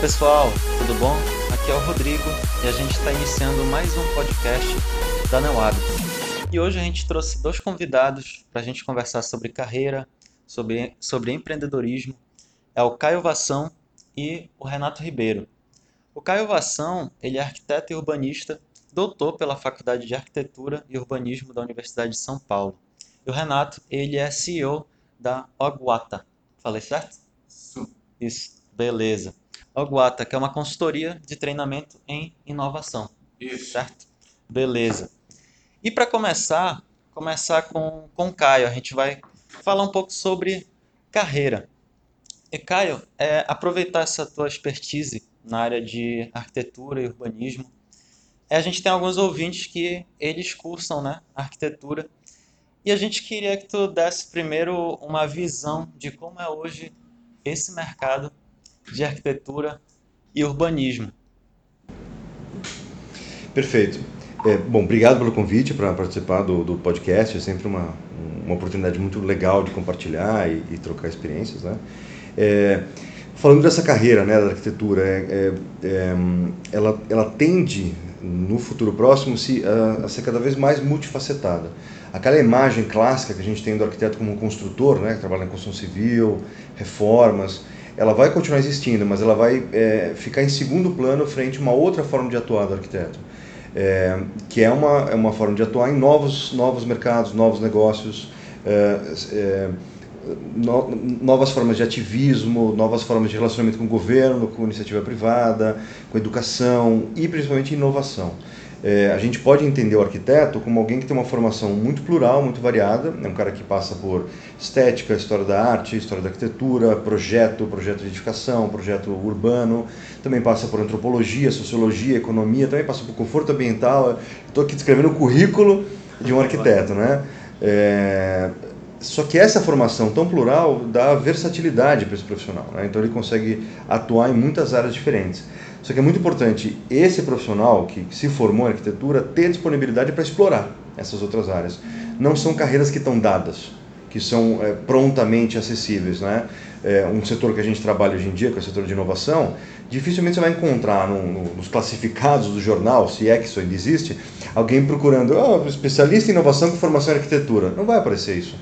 pessoal, tudo bom? Aqui é o Rodrigo e a gente está iniciando mais um podcast da Neuab. E hoje a gente trouxe dois convidados para a gente conversar sobre carreira, sobre, sobre empreendedorismo. É o Caio Vação e o Renato Ribeiro. O Caio Vação, ele é arquiteto e urbanista, doutor pela Faculdade de Arquitetura e Urbanismo da Universidade de São Paulo. E o Renato, ele é CEO da Ogwata. Falei certo? Sim. Isso, beleza. Ogwata, que é uma consultoria de treinamento em inovação. Isso. Certo? Beleza. E para começar, começar com, com o Caio, a gente vai falar um pouco sobre carreira. E Caio, é, aproveitar essa tua expertise na área de arquitetura e urbanismo. É, a gente tem alguns ouvintes que eles cursam né, arquitetura e a gente queria que tu desse primeiro uma visão de como é hoje esse mercado de arquitetura e urbanismo. Perfeito. É, bom, obrigado pelo convite para participar do, do, podcast. É sempre uma, uma oportunidade muito legal de compartilhar e, e trocar experiências. Né? É, falando dessa carreira né, da arquitetura, é, é, é ela, ela tende, no futuro próximo, se, a, a, ser cada vez mais multifacetada. Aquela imagem clássica que a gente tem do arquiteto como um construtor, né, que trabalha na construção civil, reformas, ela vai continuar existindo, mas ela vai é, ficar em segundo plano frente a uma outra forma de atuar do arquiteto, é, que é uma, é uma forma de atuar em novos, novos mercados, novos negócios, é, é no, novas formas de ativismo, novas formas de relacionamento com o governo, com iniciativa privada, com educação e principalmente inovação. É, a gente pode entender o arquiteto como alguém que tem uma formação muito plural, muito variada, é um cara que passa por estética, história da arte, história da arquitetura, projeto, projeto de edificação, projeto urbano, também passa por antropologia, sociologia, economia, também passa por conforto ambiental. Estou aqui descrevendo o currículo de um arquiteto, né? É, só que essa formação tão plural dá versatilidade para esse profissional, né? então ele consegue atuar em muitas áreas diferentes. Só que é muito importante esse profissional que se formou em arquitetura ter disponibilidade para explorar essas outras áreas. Não são carreiras que estão dadas, que são é, prontamente acessíveis. Né? É, um setor que a gente trabalha hoje em dia, que é o setor de inovação, dificilmente você vai encontrar no, no, nos classificados do jornal, se é que isso ainda existe, alguém procurando oh, especialista em inovação com formação em arquitetura. Não vai aparecer isso.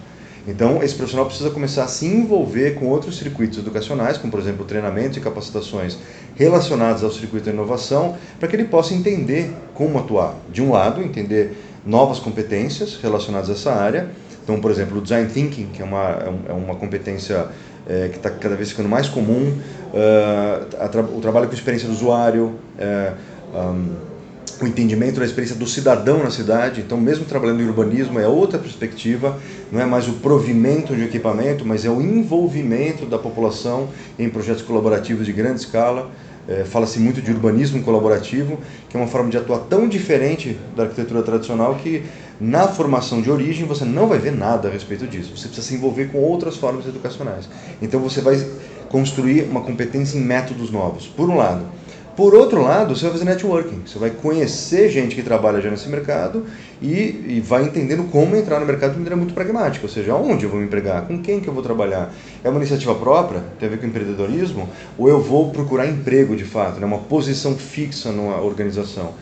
Então, esse profissional precisa começar a se envolver com outros circuitos educacionais, como por exemplo treinamentos e capacitações relacionados ao circuito de inovação, para que ele possa entender como atuar. De um lado, entender novas competências relacionadas a essa área. Então, por exemplo, o design thinking, que é uma, é, é uma competência é, que está cada vez ficando mais comum, uh, o trabalho com experiência do usuário, uh, um, o entendimento da experiência do cidadão na cidade. Então, mesmo trabalhando em urbanismo, é outra perspectiva, não é mais o provimento de equipamento, mas é o envolvimento da população em projetos colaborativos de grande escala. É, Fala-se muito de urbanismo colaborativo, que é uma forma de atuar tão diferente da arquitetura tradicional que na formação de origem você não vai ver nada a respeito disso. Você precisa se envolver com outras formas educacionais. Então você vai construir uma competência em métodos novos. Por um lado, por outro lado, você vai fazer networking, você vai conhecer gente que trabalha já nesse mercado e, e, vai entendendo como entrar no mercado de maneira muito pragmática, ou seja, onde eu vou me empregar, com quem que eu vou trabalhar. É uma iniciativa própria, tem a ver com empreendedorismo, ou eu vou procurar emprego de fato, né, uma posição fixa numa organização.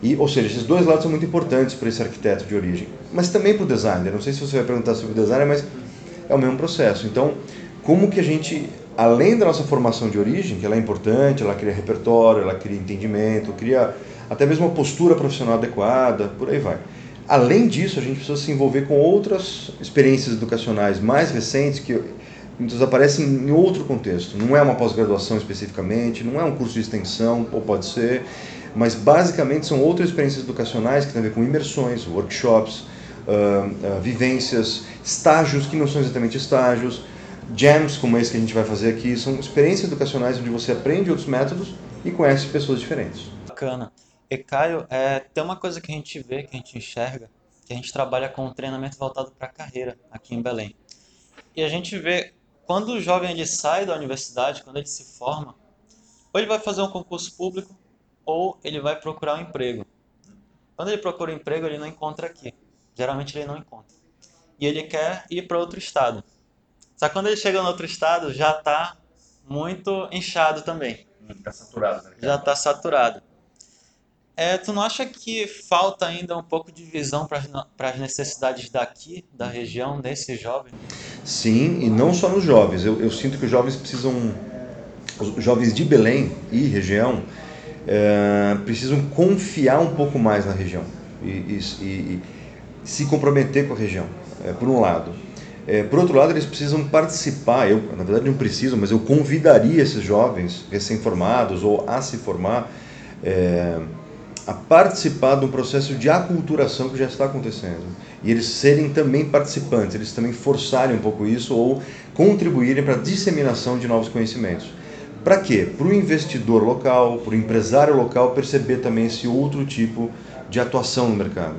E, ou seja, esses dois lados são muito importantes para esse arquiteto de origem, mas também para o designer. Não sei se você vai perguntar sobre o designer, mas é o mesmo processo. Então, como que a gente além da nossa formação de origem, que ela é importante, ela cria repertório, ela cria entendimento, cria até mesmo uma postura profissional adequada, por aí vai. Além disso, a gente precisa se envolver com outras experiências educacionais mais recentes que muitas aparecem em outro contexto. Não é uma pós-graduação especificamente, não é um curso de extensão, ou pode ser, mas basicamente são outras experiências educacionais que têm a ver com imersões, workshops, uh, uh, vivências, estágios que não são exatamente estágios, jams como esse que a gente vai fazer aqui são experiências educacionais onde você aprende outros métodos e conhece pessoas diferentes. Bacana. E Caio, é, tem uma coisa que a gente vê, que a gente enxerga, que a gente trabalha com um treinamento voltado para a carreira aqui em Belém. E a gente vê quando o jovem ele sai da universidade, quando ele se forma, ou ele vai fazer um concurso público ou ele vai procurar um emprego. Quando ele procura um emprego, ele não encontra aqui. Geralmente ele não encontra. E ele quer ir para outro estado. Só que quando ele chega no outro estado, já está muito inchado também. Está saturado. Né? Já está saturado. É, tu não acha que falta ainda um pouco de visão para as necessidades daqui, da região, desses jovens? Sim, e não só nos jovens. Eu, eu sinto que os jovens precisam, os jovens de Belém e região, é, precisam confiar um pouco mais na região e, e, e se comprometer com a região, é, por um lado. É, por outro lado, eles precisam participar, eu na verdade não preciso, mas eu convidaria esses jovens recém-formados ou a se formar é, a participar de um processo de aculturação que já está acontecendo. E eles serem também participantes, eles também forçarem um pouco isso ou contribuírem para a disseminação de novos conhecimentos. Para quê? Para o investidor local, para o empresário local perceber também esse outro tipo de atuação no mercado.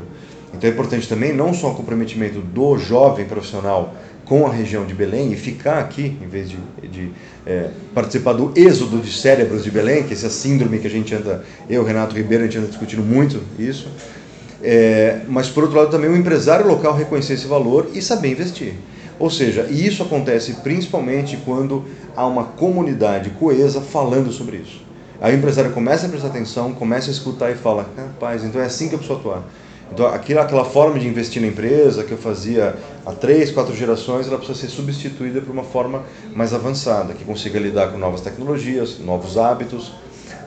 Então é importante também não só o comprometimento do jovem profissional com a região de Belém e ficar aqui, em vez de, de é, participar do êxodo de cérebros de Belém, que é essa síndrome que a gente anda, eu, Renato Ribeiro, a gente anda discutindo muito isso. É, mas, por outro lado, também o empresário local reconhecer esse valor e saber investir. Ou seja, e isso acontece principalmente quando há uma comunidade coesa falando sobre isso. Aí o empresário começa a prestar atenção, começa a escutar e fala: rapaz, então é assim que eu preciso atuar. Então, aquilo, aquela forma de investir na empresa que eu fazia há três, quatro gerações, ela precisa ser substituída por uma forma mais avançada, que consiga lidar com novas tecnologias, novos hábitos,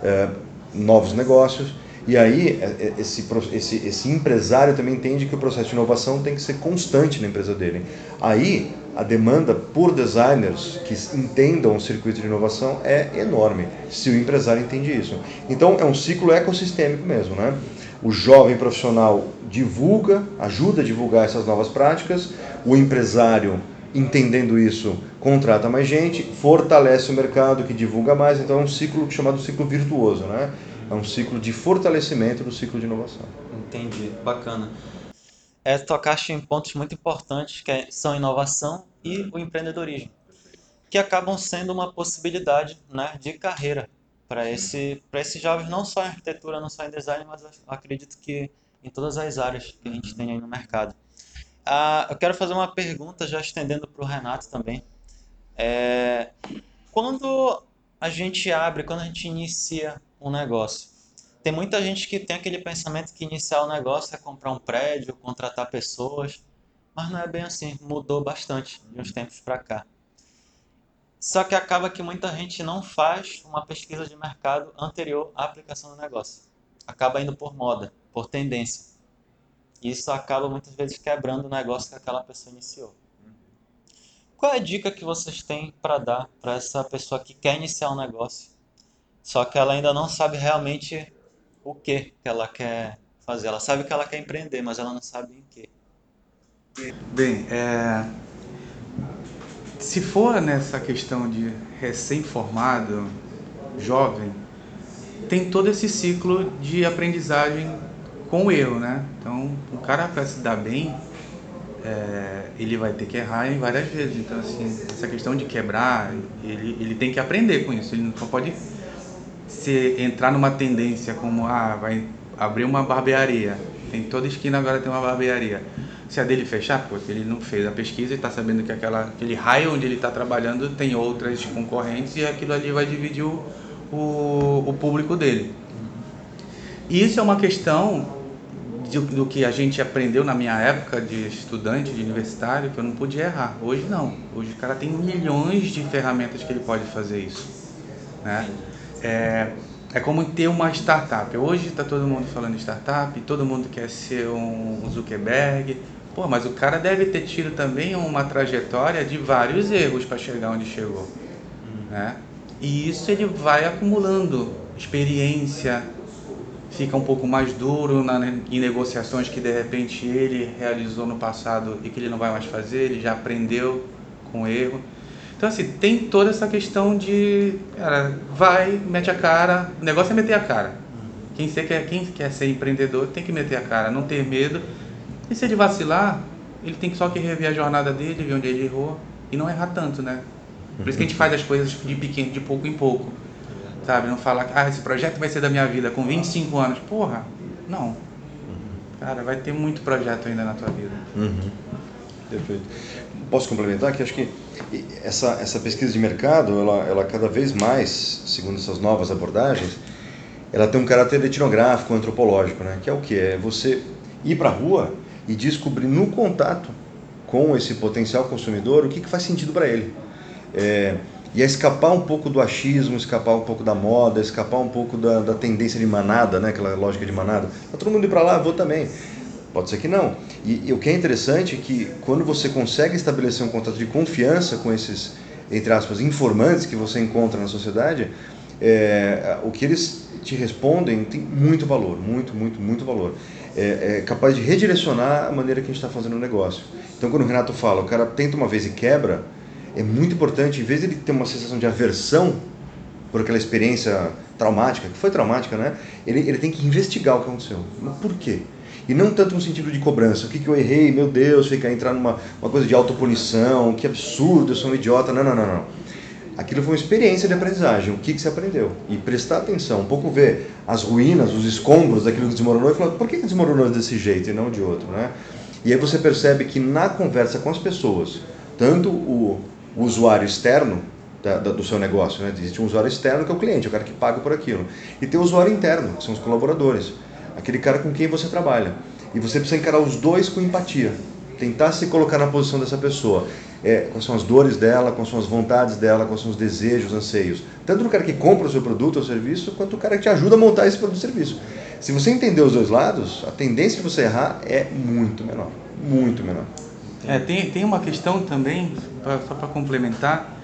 é, novos negócios. E aí, é, é, esse, esse, esse empresário também entende que o processo de inovação tem que ser constante na empresa dele. Aí, a demanda por designers que entendam o circuito de inovação é enorme, se o empresário entende isso. Então, é um ciclo ecossistêmico mesmo, né? O jovem profissional divulga, ajuda a divulgar essas novas práticas, o empresário, entendendo isso, contrata mais gente, fortalece o mercado que divulga mais, então é um ciclo chamado ciclo virtuoso, né? É um ciclo de fortalecimento do ciclo de inovação. Entendi, bacana. É, tocaste em pontos muito importantes que é, são inovação e o empreendedorismo, que acabam sendo uma possibilidade né, de carreira para esse esses jovens não só em arquitetura, não só em design, mas acredito que em todas as áreas que a gente tem aí no mercado. Ah, eu quero fazer uma pergunta já estendendo para o Renato também. É, quando a gente abre, quando a gente inicia um negócio, tem muita gente que tem aquele pensamento que iniciar o um negócio é comprar um prédio, contratar pessoas, mas não é bem assim. Mudou bastante de uns tempos para cá. Só que acaba que muita gente não faz uma pesquisa de mercado anterior à aplicação do negócio. Acaba indo por moda, por tendência. Isso acaba muitas vezes quebrando o negócio que aquela pessoa iniciou. Qual é a dica que vocês têm para dar para essa pessoa que quer iniciar um negócio, só que ela ainda não sabe realmente o que que ela quer fazer? Ela sabe que ela quer empreender, mas ela não sabe em que. Bem, é, se for nessa questão de recém-formado, jovem, tem todo esse ciclo de aprendizagem com o erro, né? Então, o cara para se dar bem, é, ele vai ter que errar em várias vezes. Então, assim, essa questão de quebrar, ele, ele tem que aprender com isso. Ele não pode se entrar numa tendência como, ah, vai abrir uma barbearia. Tem toda esquina agora tem uma barbearia se a dele fechar, porque ele não fez a pesquisa e está sabendo que aquela, aquele raio onde ele está trabalhando tem outras concorrentes e aquilo ali vai dividir o, o, o público dele. E isso é uma questão de, do que a gente aprendeu na minha época de estudante, de universitário, que eu não podia errar. Hoje não. Hoje o cara tem milhões de ferramentas que ele pode fazer isso. Né? É, é como ter uma startup. Hoje está todo mundo falando startup, todo mundo quer ser um Zuckerberg, Pô, mas o cara deve ter tido também uma trajetória de vários erros para chegar onde chegou, né? E isso ele vai acumulando experiência, fica um pouco mais duro na, em negociações que de repente ele realizou no passado e que ele não vai mais fazer, ele já aprendeu com erro. Então assim, tem toda essa questão de, cara, vai, mete a cara, o negócio é meter a cara. Quem, quer, quem quer ser empreendedor tem que meter a cara, não ter medo e se ele vacilar, ele tem só que rever a jornada dele, ver onde ele errou e não errar tanto, né? Por isso que a gente faz as coisas de pequeno, de pouco em pouco. Sabe? Não falar, ah, esse projeto vai ser da minha vida com 25 anos. Porra, não. Cara, vai ter muito projeto ainda na tua vida. Uhum. Perfeito. Posso complementar? Que acho que essa, essa pesquisa de mercado, ela, ela cada vez mais, segundo essas novas abordagens, ela tem um caráter etnográfico, antropológico, né? que é o que? É você ir para a rua e descobrir no contato com esse potencial consumidor o que, que faz sentido para ele. É, e é escapar um pouco do achismo, escapar um pouco da moda, escapar um pouco da, da tendência de manada, né? aquela lógica de manada. Tá todo mundo ir para lá, vou também. Pode ser que não. E, e, o que é interessante é que quando você consegue estabelecer um contato de confiança com esses, entre aspas, informantes que você encontra na sociedade, é, o que eles te respondem tem muito valor, muito, muito, muito valor. É, é capaz de redirecionar a maneira que a gente está fazendo o negócio. Então, quando o Renato fala, o cara tenta uma vez e quebra, é muito importante, em vez de ele ter uma sensação de aversão por aquela experiência traumática, que foi traumática, né? Ele, ele tem que investigar o que aconteceu. Mas por quê? E não tanto no sentido de cobrança. O que, que eu errei? Meu Deus, ficar entrar numa uma coisa de autopunição, que absurdo, eu sou um idiota. Não, não, não, não. Aquilo foi uma experiência de aprendizagem. O que, que você aprendeu? E prestar atenção, um pouco ver as ruínas, os escombros daquilo que desmoronou e falar, por que, que desmoronou desse jeito e não de outro, né? E aí você percebe que na conversa com as pessoas, tanto o, usuário externo da, da, do seu negócio, né? existe um usuário externo que é o cliente, é o cara que paga por aquilo, e tem o usuário interno, que são os colaboradores, aquele cara com quem você trabalha. E você precisa encarar os dois com empatia, tentar se colocar na posição dessa pessoa. É, quais são as dores dela, quais são as vontades dela, quais são os desejos, anseios. Tanto do cara que compra o seu produto ou serviço, quanto do cara que te ajuda a montar esse produto ou serviço. Se você entender os dois lados, a tendência de você errar é muito menor. Muito menor. É, tem, tem uma questão também, pra, só para complementar,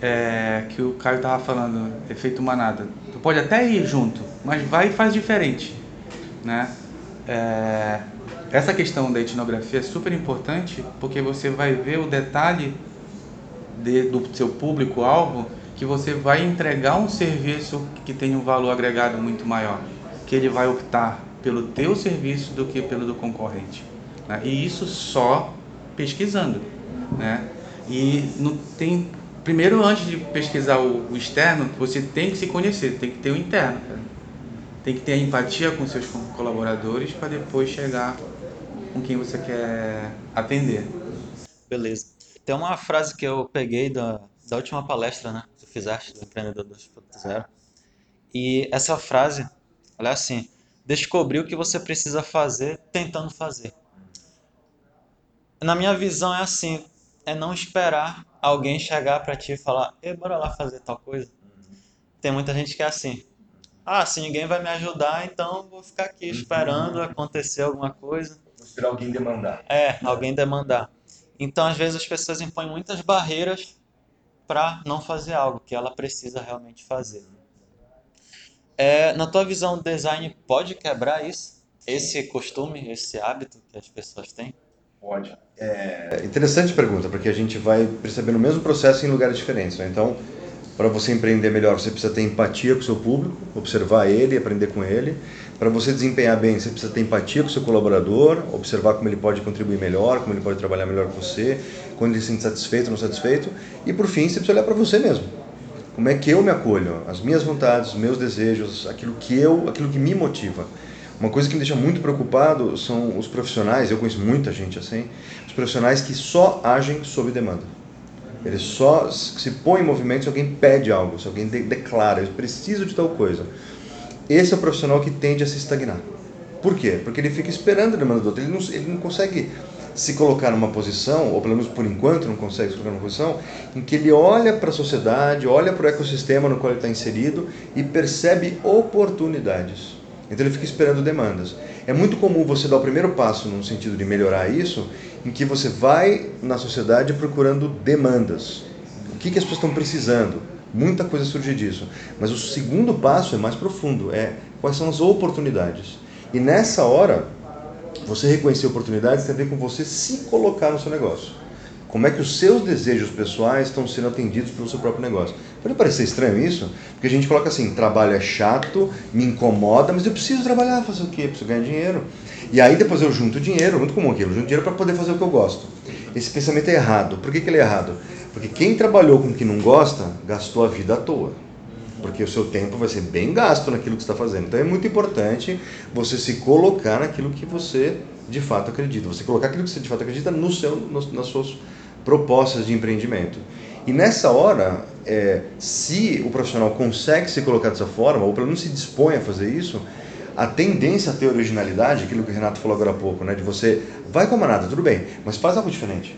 é, que o Caio estava falando, efeito manada. Tu pode até ir junto, mas vai e faz diferente. Né? É, essa questão da etnografia é super importante porque você vai ver o detalhe de, do seu público-alvo que você vai entregar um serviço que tem um valor agregado muito maior que ele vai optar pelo teu serviço do que pelo do concorrente. Né? E isso só pesquisando. Né? E tem. Primeiro, antes de pesquisar o, o externo, você tem que se conhecer, tem que ter o interno. Cara. Tem que ter empatia com seus colaboradores para depois chegar com quem você quer atender. Beleza. Tem uma frase que eu peguei da, da última palestra né, que tu fizeste do Empreendedor 2.0. E essa frase Olha assim, descobrir o que você precisa fazer tentando fazer. Na minha visão é assim, é não esperar alguém chegar para ti e falar, Ei, bora lá fazer tal coisa. Tem muita gente que é assim. Ah, se ninguém vai me ajudar, então vou ficar aqui esperando acontecer alguma coisa. Esperar alguém demandar. É, alguém demandar. Então, às vezes, as pessoas impõem muitas barreiras para não fazer algo que ela precisa realmente fazer. É, na tua visão, o design pode quebrar isso? Esse costume, esse hábito que as pessoas têm? Pode. É interessante pergunta, porque a gente vai percebendo o mesmo processo em lugares diferentes. Né? Então, para você empreender melhor, você precisa ter empatia com o seu público, observar ele, aprender com ele. Para você desempenhar bem, você precisa ter empatia com o seu colaborador, observar como ele pode contribuir melhor, como ele pode trabalhar melhor com você, quando ele se sente satisfeito ou não satisfeito. E, por fim, você precisa olhar para você mesmo como é que eu me acolho, as minhas vontades, os meus desejos, aquilo que eu, aquilo que me motiva. Uma coisa que me deixa muito preocupado são os profissionais, eu conheço muita gente assim, os profissionais que só agem sob demanda. Eles só se põem em movimento se alguém pede algo, se alguém de declara, eu preciso de tal coisa. Esse é o profissional que tende a se estagnar. Por quê? Porque ele fica esperando a demanda do outro, ele não, ele não consegue se colocar numa posição, ou pelo menos por enquanto não consegue se colocar numa posição, em que ele olha para a sociedade, olha para o ecossistema no qual ele está inserido e percebe oportunidades. Então ele fica esperando demandas. É muito comum você dar o primeiro passo no sentido de melhorar isso, em que você vai na sociedade procurando demandas. O que, que as pessoas estão precisando? Muita coisa surge disso. Mas o segundo passo é mais profundo, é quais são as oportunidades. E nessa hora, você reconhecer oportunidades tem a ver com você se colocar no seu negócio. Como é que os seus desejos pessoais estão sendo atendidos pelo seu próprio negócio? Pode parecer estranho isso, porque a gente coloca assim: trabalho é chato, me incomoda, mas eu preciso trabalhar, fazer o quê? Eu preciso ganhar dinheiro. E aí depois eu junto dinheiro, muito comum aquilo, junto dinheiro para poder fazer o que eu gosto. Esse pensamento é errado. Por que, que ele é errado? Porque quem trabalhou com o que não gosta, gastou a vida à toa porque o seu tempo vai ser bem gasto naquilo que está fazendo. Então é muito importante você se colocar naquilo que você de fato acredita, você colocar aquilo que você de fato acredita no seu, no, nas suas propostas de empreendimento. E nessa hora, é, se o profissional consegue se colocar dessa forma, ou pelo menos se dispõe a fazer isso, a tendência a ter originalidade, aquilo que o Renato falou agora há pouco, né, de você vai com a manada, tudo bem, mas faz algo diferente.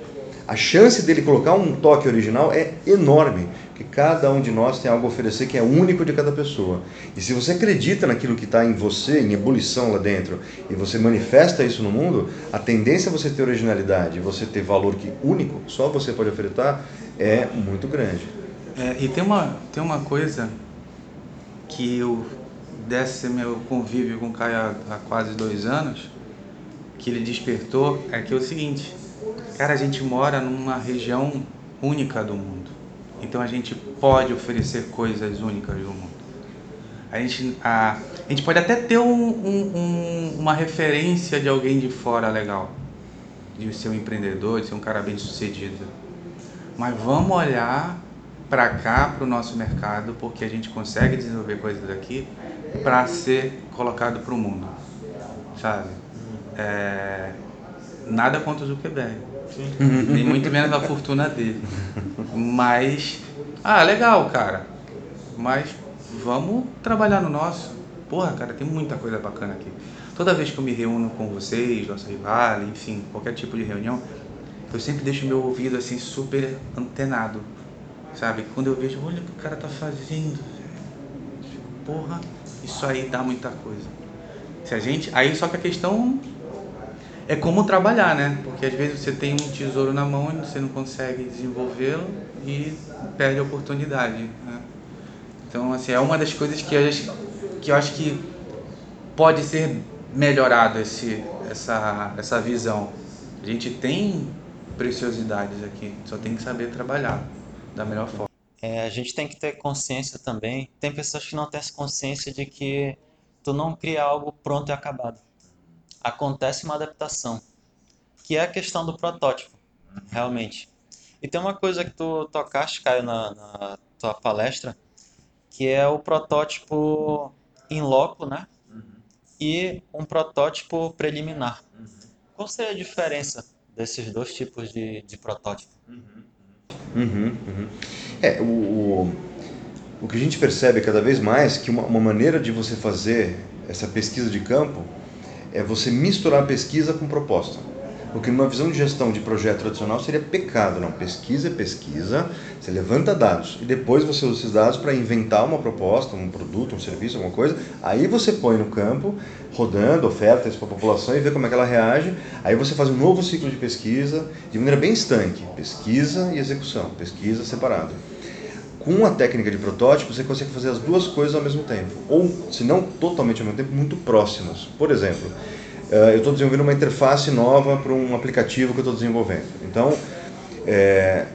A chance dele colocar um toque original é enorme, porque cada um de nós tem algo a oferecer que é único de cada pessoa. E se você acredita naquilo que está em você, em ebulição lá dentro, e você manifesta isso no mundo, a tendência a você ter originalidade, você ter valor que único, só você pode ofertar, é muito grande. É, e tem uma, tem uma coisa que eu, desse meu convívio com o Caio há, há quase dois anos, que ele despertou, é que é o seguinte, cara, a gente mora numa região única do mundo. Então a gente pode oferecer coisas únicas do mundo. A gente, a, a gente pode até ter um, um, um, uma referência de alguém de fora legal, de ser um empreendedor, de ser um cara bem sucedido. Mas vamos olhar para cá, para o nosso mercado, porque a gente consegue desenvolver coisas aqui para ser colocado para o mundo, sabe? É, nada contra o Zuckerberg, nem muito menos a fortuna dele, mas ah, legal, cara, mas vamos trabalhar no nosso. Porra, cara, tem muita coisa bacana aqui. Toda vez que eu me reúno com vocês, nossa rival, enfim, qualquer tipo de reunião, eu sempre deixo meu ouvido assim super antenado Sabe? Quando eu vejo, olha o que o cara tá fazendo, porra, isso aí dá muita coisa. Se a gente, aí só que a questão é como trabalhar, né? Porque às vezes você tem um tesouro na mão e você não consegue desenvolvê-lo e perde a oportunidade. Né? Então, assim, é uma das coisas que eu, que eu acho que pode ser melhorado esse, essa, essa visão. A gente tem preciosidades aqui, só tem que saber trabalhar da melhor forma. É, a gente tem que ter consciência também. Tem pessoas que não têm essa consciência de que tu não cria algo pronto e acabado. Acontece uma adaptação, que é a questão do protótipo, realmente. E tem uma coisa que tu tocaste, Caio, na, na tua palestra, que é o protótipo in loco, né? Uhum. E um protótipo preliminar. Uhum. Qual seria a diferença desses dois tipos de, de protótipo? Uhum. Uhum, uhum. É, o, o, o, que a gente percebe cada vez mais que uma, uma maneira de você fazer essa pesquisa de campo é você misturar pesquisa com proposta. Porque numa visão de gestão de projeto tradicional seria pecado, não. Pesquisa é pesquisa, você levanta dados e depois você usa esses dados para inventar uma proposta, um produto, um serviço, alguma coisa. Aí você põe no campo, rodando ofertas para a população e vê como é que ela reage. Aí você faz um novo ciclo de pesquisa de maneira bem estanque: pesquisa e execução, pesquisa separado. Com a técnica de protótipo, você consegue fazer as duas coisas ao mesmo tempo, ou, se não totalmente ao mesmo tempo, muito próximas. Por exemplo, eh, eu estou desenvolvendo uma interface nova para um aplicativo que eu estou desenvolvendo. Então, é,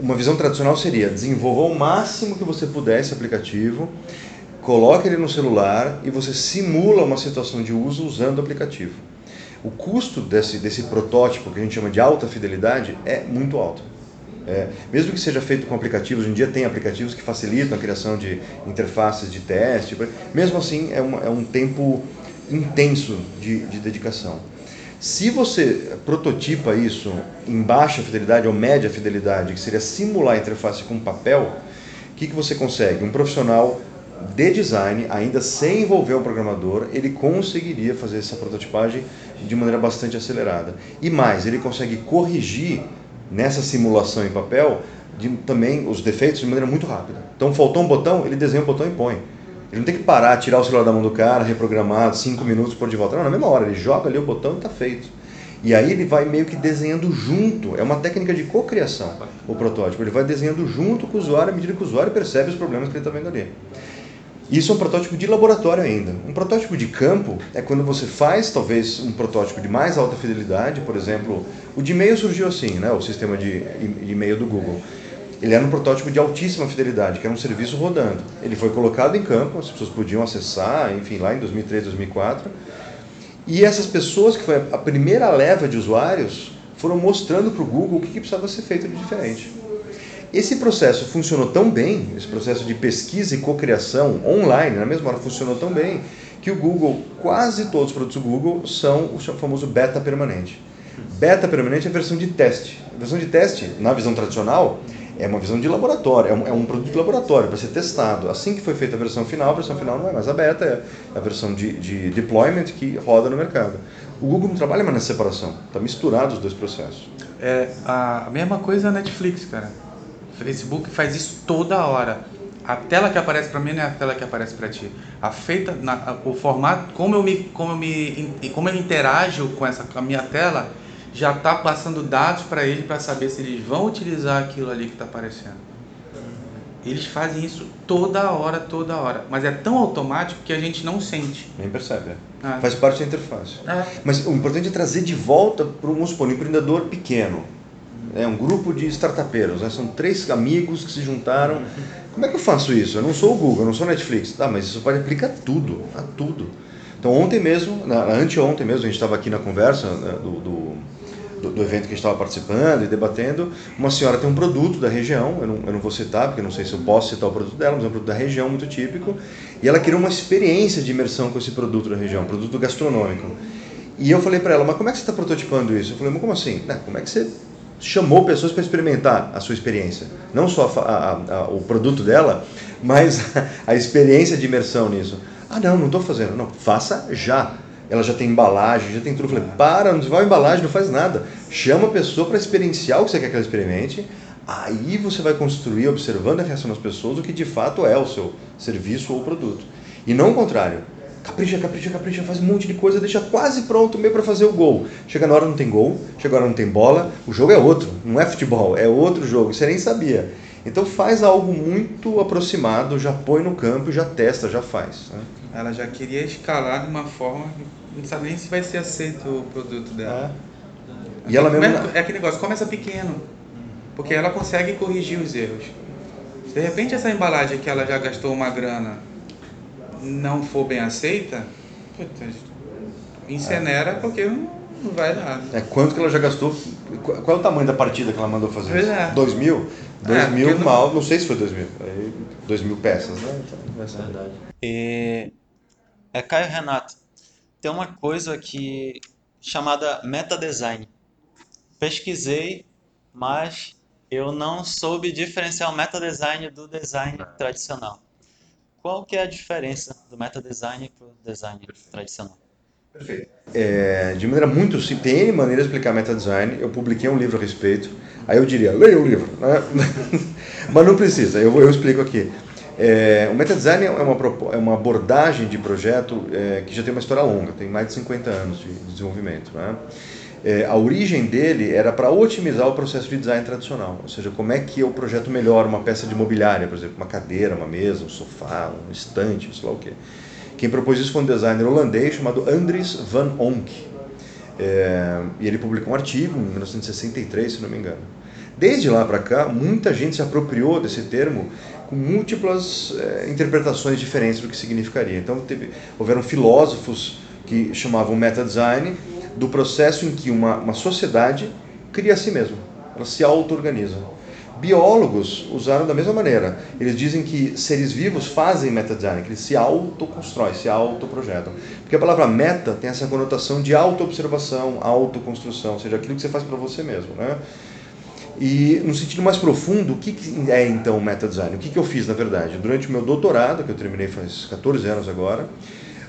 uma visão tradicional seria desenvolva o máximo que você puder esse aplicativo, coloque ele no celular e você simula uma situação de uso usando o aplicativo. O custo desse, desse protótipo, que a gente chama de alta fidelidade, é muito alto. É, mesmo que seja feito com aplicativos, hoje em dia tem aplicativos que facilitam a criação de interfaces de teste, mesmo assim é, uma, é um tempo intenso de, de dedicação. Se você prototipa isso em baixa fidelidade ou média fidelidade, que seria simular a interface com papel, o que, que você consegue? Um profissional de design, ainda sem envolver um programador, ele conseguiria fazer essa prototipagem de maneira bastante acelerada. E mais, ele consegue corrigir nessa simulação em papel de, também os defeitos de maneira muito rápida. Então faltou um botão, ele desenha o botão e põe. Ele não tem que parar, tirar o celular da mão do cara, reprogramar, cinco minutos, pôr de volta. Não, na mesma hora, ele joga ali o botão e está feito. E aí ele vai meio que desenhando junto. É uma técnica de cocriação, o protótipo. Ele vai desenhando junto com o usuário à medida que o usuário percebe os problemas que ele está vendo ali. Isso é um protótipo de laboratório ainda. Um protótipo de campo é quando você faz talvez um protótipo de mais alta fidelidade, por exemplo, o de e-mail surgiu assim, né, o sistema de e-mail do Google. Ele era um protótipo de altíssima fidelidade, que era um serviço rodando. Ele foi colocado em campo, as pessoas podiam acessar, enfim, lá em 2003, 2004. E essas pessoas, que foi a primeira leva de usuários, foram mostrando para o Google o que, que precisava ser feito de diferente. Esse processo funcionou tão bem, esse processo de pesquisa e cocriação online, na mesma hora funcionou tão bem, que o Google, quase todos os produtos do Google são o famoso beta permanente. Beta permanente é a versão de teste. A versão de teste, na visão tradicional, é uma visão de laboratório, é um, é um produto de laboratório para ser testado. Assim que foi feita a versão final, a versão final não é mais a beta, é a versão de, de deployment que roda no mercado. O Google não trabalha mais nessa separação, está misturado os dois processos. É a mesma coisa a Netflix, cara. Facebook faz isso toda hora. A tela que aparece para mim não é a tela que aparece para ti. A feita, na, o formato, como eu me, como eu me, como eu interajo com essa, com a minha tela, já está passando dados para ele para saber se eles vão utilizar aquilo ali que está aparecendo. Eles fazem isso toda hora, toda hora. Mas é tão automático que a gente não sente. Nem percebe. É. Ah. Faz parte da interface. Ah. Mas o importante é trazer de volta para um, um empreendedor pequeno. É um grupo de startupeiros. Né? São três amigos que se juntaram. Como é que eu faço isso? Eu não sou o Google, eu não sou Netflix. Tá, mas isso pode aplicar a tudo, a tudo. Então ontem mesmo, na, anteontem mesmo, a gente estava aqui na conversa né, do, do do, evento que a gente estava participando e debatendo, uma senhora tem um produto da região, eu não, eu não vou citar, porque não sei se eu posso citar o produto dela, mas é um produto da região muito típico, e ela queria uma experiência de imersão com esse produto da região, produto gastronômico. E eu falei para ela, mas como é que você está prototipando isso? Eu falei, mas como assim? Não, como é que você chamou pessoas para experimentar a sua experiência? Não só a, a, a, o produto dela, mas a experiência de imersão nisso. Ah, não, não estou fazendo. Não, faça já ela já tem embalagem, já tem tudo. Eu falei, para, não desenvolve embalagem, não faz nada. Chama a pessoa para experienciar o que você quer que ela experimente. Aí você vai construir, observando a reação das pessoas, o que de fato é o seu serviço ou produto. E não o contrário. Capricha, capricha, capricha, faz um monte de coisa, deixa quase pronto meio para fazer o gol. Chega na hora não tem gol, chega na hora não tem bola, o jogo é outro, não é futebol, é outro jogo, você nem sabia. Então faz algo muito aproximado, já põe no campo, já testa, já faz. Né? Ela já queria escalar de uma forma, não sabe nem se vai ser aceito o produto dela. É. E ela mesmo... É, é aquele negócio, começa pequeno, porque ela consegue corrigir os erros. De repente essa embalagem que ela já gastou uma grana não for bem aceita, incinera é. porque não, não vai dar. É, quanto que ela já gastou? Qual é o tamanho da partida que ela mandou fazer? Pois é. Dois mil? Dois é, mil mal, não... não sei se foi dois mil. Dois mil peças, né? Então, é verdade. E é, Caio Renato, tem uma coisa que chamada meta design. Pesquisei, mas eu não soube diferenciar o meta design do design tradicional. Qual que é a diferença do meta design para o design tradicional? Perfeito. É, de maneira muito simples, tem N maneira de explicar meta design. Eu publiquei um livro a respeito. Aí eu diria, leia o livro. Né? Mas não precisa, eu, eu explico aqui. É, o metadesign é uma, é uma abordagem de projeto é, que já tem uma história longa, tem mais de 50 anos de, de desenvolvimento. Né? É, a origem dele era para otimizar o processo de design tradicional, ou seja, como é que eu projeto melhor uma peça de mobiliária, por exemplo, uma cadeira, uma mesa, um sofá, um estante, sei lá o quê. Quem propôs isso foi um designer holandês chamado Andries van Onk. É, e ele publicou um artigo em 1963, se não me engano. Desde lá para cá, muita gente se apropriou desse termo com múltiplas é, interpretações diferentes do que significaria. Então, teve, houveram filósofos que chamavam meta-design do processo em que uma, uma sociedade cria a si mesma, ela se auto-organiza. Biólogos usaram da mesma maneira. Eles dizem que seres vivos fazem meta-design, que eles se autoconstroem, se autoprojetam. Porque a palavra meta tem essa conotação de auto-observação, autoconstrução, ou seja, aquilo que você faz para você mesmo. Né? E no sentido mais profundo, o que é então o meta design? O que eu fiz na verdade? Durante o meu doutorado, que eu terminei faz 14 anos agora,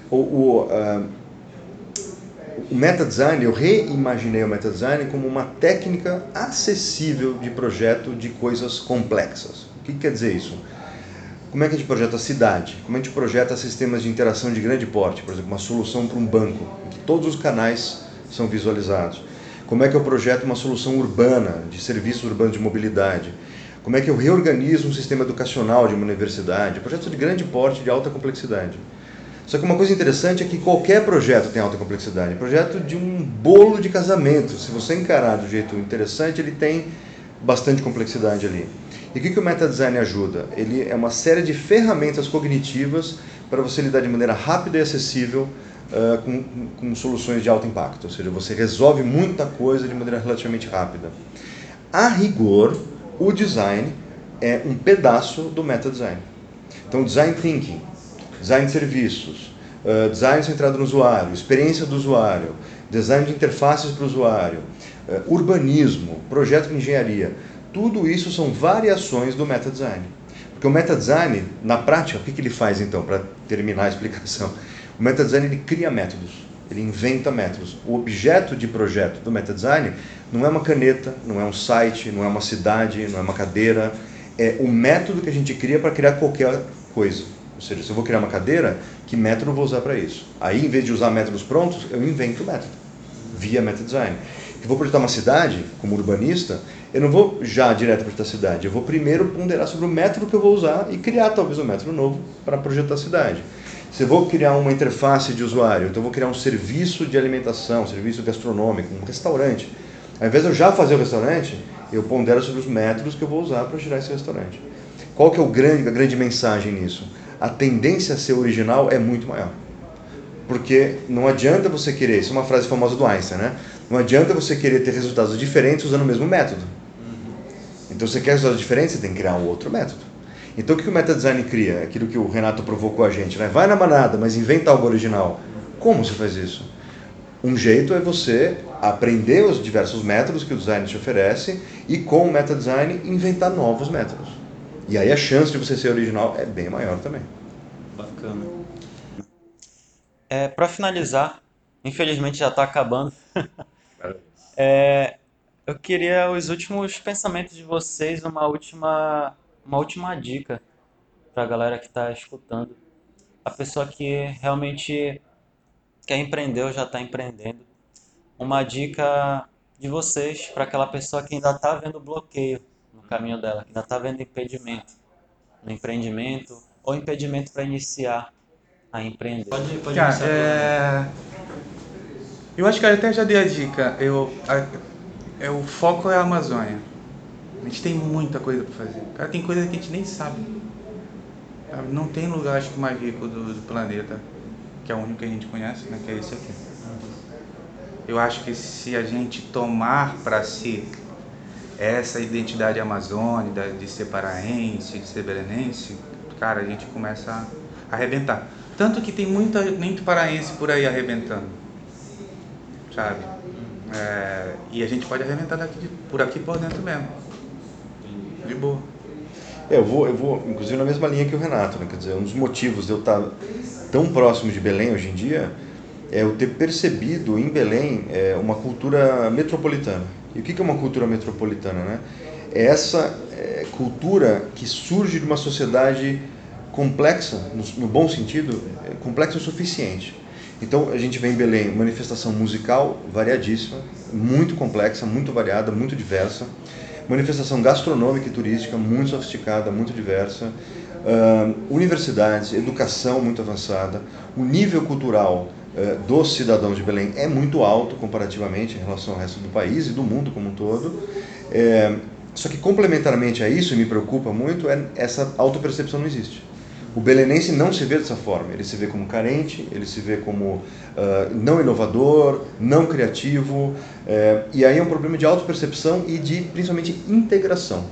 o, o, uh, o meta design, eu reimaginei o meta design como uma técnica acessível de projeto de coisas complexas. O que quer dizer isso? Como é que a gente projeta a cidade? Como a gente projeta sistemas de interação de grande porte? Por exemplo, uma solução para um banco, em que todos os canais são visualizados como é que eu projeto uma solução urbana, de serviços urbanos de mobilidade? Como é que eu reorganizo um sistema educacional de uma universidade? Projetos de grande porte, de alta complexidade. Só que uma coisa interessante é que qualquer projeto tem alta complexidade. Projeto de um bolo de casamento, se você encarar do jeito interessante, ele tem bastante complexidade ali. E o que, que o metadesign ajuda? Ele é uma série de ferramentas cognitivas para você lidar de maneira rápida e acessível uh, com, com soluções de alto impacto, ou seja, você resolve muita coisa de maneira relativamente rápida. A rigor, o design é um pedaço do meta design. Então, design thinking, design de serviços, uh, design centrado no usuário, experiência do usuário, design de interfaces para o usuário, uh, urbanismo, projeto de engenharia. Tudo isso são variações do meta design. Porque o meta design, na prática, o que, que ele faz então, para terminar a explicação? O meta design ele cria métodos, ele inventa métodos. O objeto de projeto do meta design não é uma caneta, não é um site, não é uma cidade, não é uma cadeira, é o método que a gente cria para criar qualquer coisa. Ou seja, se eu vou criar uma cadeira, que método eu vou usar para isso? Aí, em vez de usar métodos prontos, eu invento o método, via meta design. Eu vou projetar uma cidade, como urbanista, eu não vou já direto projetar a cidade, eu vou primeiro ponderar sobre o método que eu vou usar e criar talvez um método novo para projetar a cidade. Se eu vou criar uma interface de usuário, então eu vou criar um serviço de alimentação, um serviço gastronômico, um restaurante. Ao invés de eu já fazer o restaurante, eu pondero sobre os métodos que eu vou usar para gerar esse restaurante. Qual que é o grande, a grande mensagem nisso? A tendência a ser original é muito maior. Porque não adianta você querer, isso é uma frase famosa do Einstein, né? Não adianta você querer ter resultados diferentes usando o mesmo método. Então, você quer resultados diferentes, você tem que criar um outro método. Então, o que o meta design cria? Aquilo que o Renato provocou a gente, né? Vai na manada, mas inventa algo original. Como você faz isso? Um jeito é você aprender os diversos métodos que o design te oferece e com o meta design inventar novos métodos. E aí a chance de você ser original é bem maior também. Bacana. É, Para finalizar, infelizmente já está acabando. é, eu queria os últimos pensamentos de vocês, uma última, uma última dica para a galera que está escutando. A pessoa que realmente quer empreender ou já está empreendendo. Uma dica de vocês para aquela pessoa que ainda está vendo bloqueio no caminho dela, que ainda está vendo impedimento no empreendimento ou impedimento para iniciar a empreender. Pode, pode Cara, é... Eu acho que eu até já dei a dica. Eu, a, é, o foco é a Amazônia. A gente tem muita coisa para fazer. Cara, tem coisa que a gente nem sabe. Não tem lugar, acho que, mais rico do, do planeta que é o único que a gente conhece, né, que é esse aqui. Eu acho que se a gente tomar para si essa identidade amazônica, de ser paraense, de ser belenense, cara, a gente começa a arrebentar. Tanto que tem muita, muito paraense por aí arrebentando, sabe? É, e a gente pode arrebentar daqui, por aqui por dentro mesmo. De boa. É, eu vou, eu vou, inclusive na mesma linha que o Renato, né? Quer dizer, um dos motivos de eu estar tão próximo de Belém hoje em dia é eu ter percebido em Belém é, uma cultura metropolitana. E o que é uma cultura metropolitana? Né? É essa é, cultura que surge de uma sociedade complexa, no, bom sentido, é, complexa o suficiente. Então a gente vê em Belém manifestação musical variadíssima, muito complexa, muito variada, muito diversa, manifestação gastronômica e turística muito sofisticada, muito diversa, uh, universidades, educação muito avançada, o nível cultural dos cidadãos de Belém é muito alto comparativamente em relação ao resto do país e do mundo como um todo. É, só que complementarmente a isso, e me preocupa muito, é essa autopercepção não existe. O belenense não se vê dessa forma, ele se vê como carente, ele se vê como uh, não inovador, não criativo, uh, e aí é um problema de autopercepção e de principalmente integração.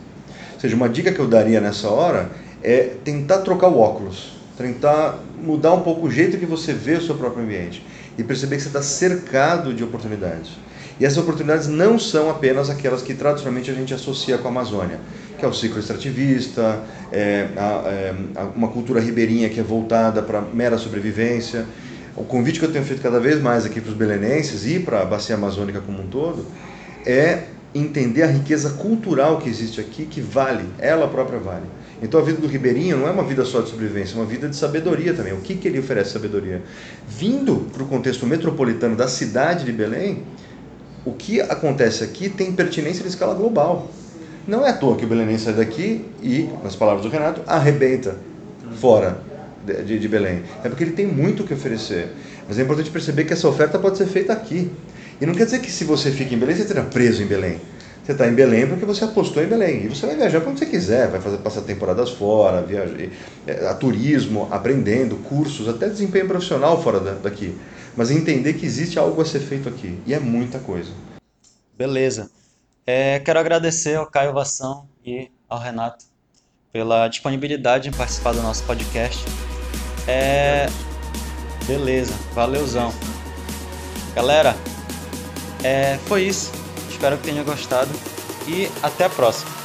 Ou seja, uma dica que eu daria nessa hora é tentar trocar o óculos, tentar mudar um pouco o jeito que você vê o seu próprio ambiente e perceber que você está cercado de oportunidades. E essas oportunidades não são apenas aquelas que tradicionalmente a gente associa com a Amazônia, que é o ciclo extrativista, é, a, é, uma cultura ribeirinha que é voltada para mera sobrevivência. O convite que eu tenho feito cada vez mais aqui para os belenenses e para a bacia amazônica como um todo é entender a riqueza cultural que existe aqui, que vale, ela própria vale. Então a vida do ribeirinho não é uma vida só de sobrevivência, é uma vida de sabedoria também. O que, que ele oferece sabedoria? Vindo para o contexto metropolitano da cidade de Belém, o que acontece aqui tem pertinência em escala global. Não é à toa que o belenense sai daqui e, nas palavras do Renato, arrebenta fora de, de, de Belém. É porque ele tem muito o que oferecer. Mas é importante perceber que essa oferta pode ser feita aqui. E não quer dizer que se você fica em Belém, você esteja preso em Belém. Você está em Belém porque você apostou em Belém. E você vai viajar onde você quiser, vai fazer, passar temporadas fora, viajar, é, a turismo, aprendendo, cursos, até desempenho profissional fora daqui. Mas entender que existe algo a ser feito aqui. E é muita coisa. Beleza. É, quero agradecer ao Caio Vação e ao Renato pela disponibilidade em participar do nosso podcast. É, Beleza, valeuzão. Galera, é, foi isso. Espero que tenha gostado e até a próxima.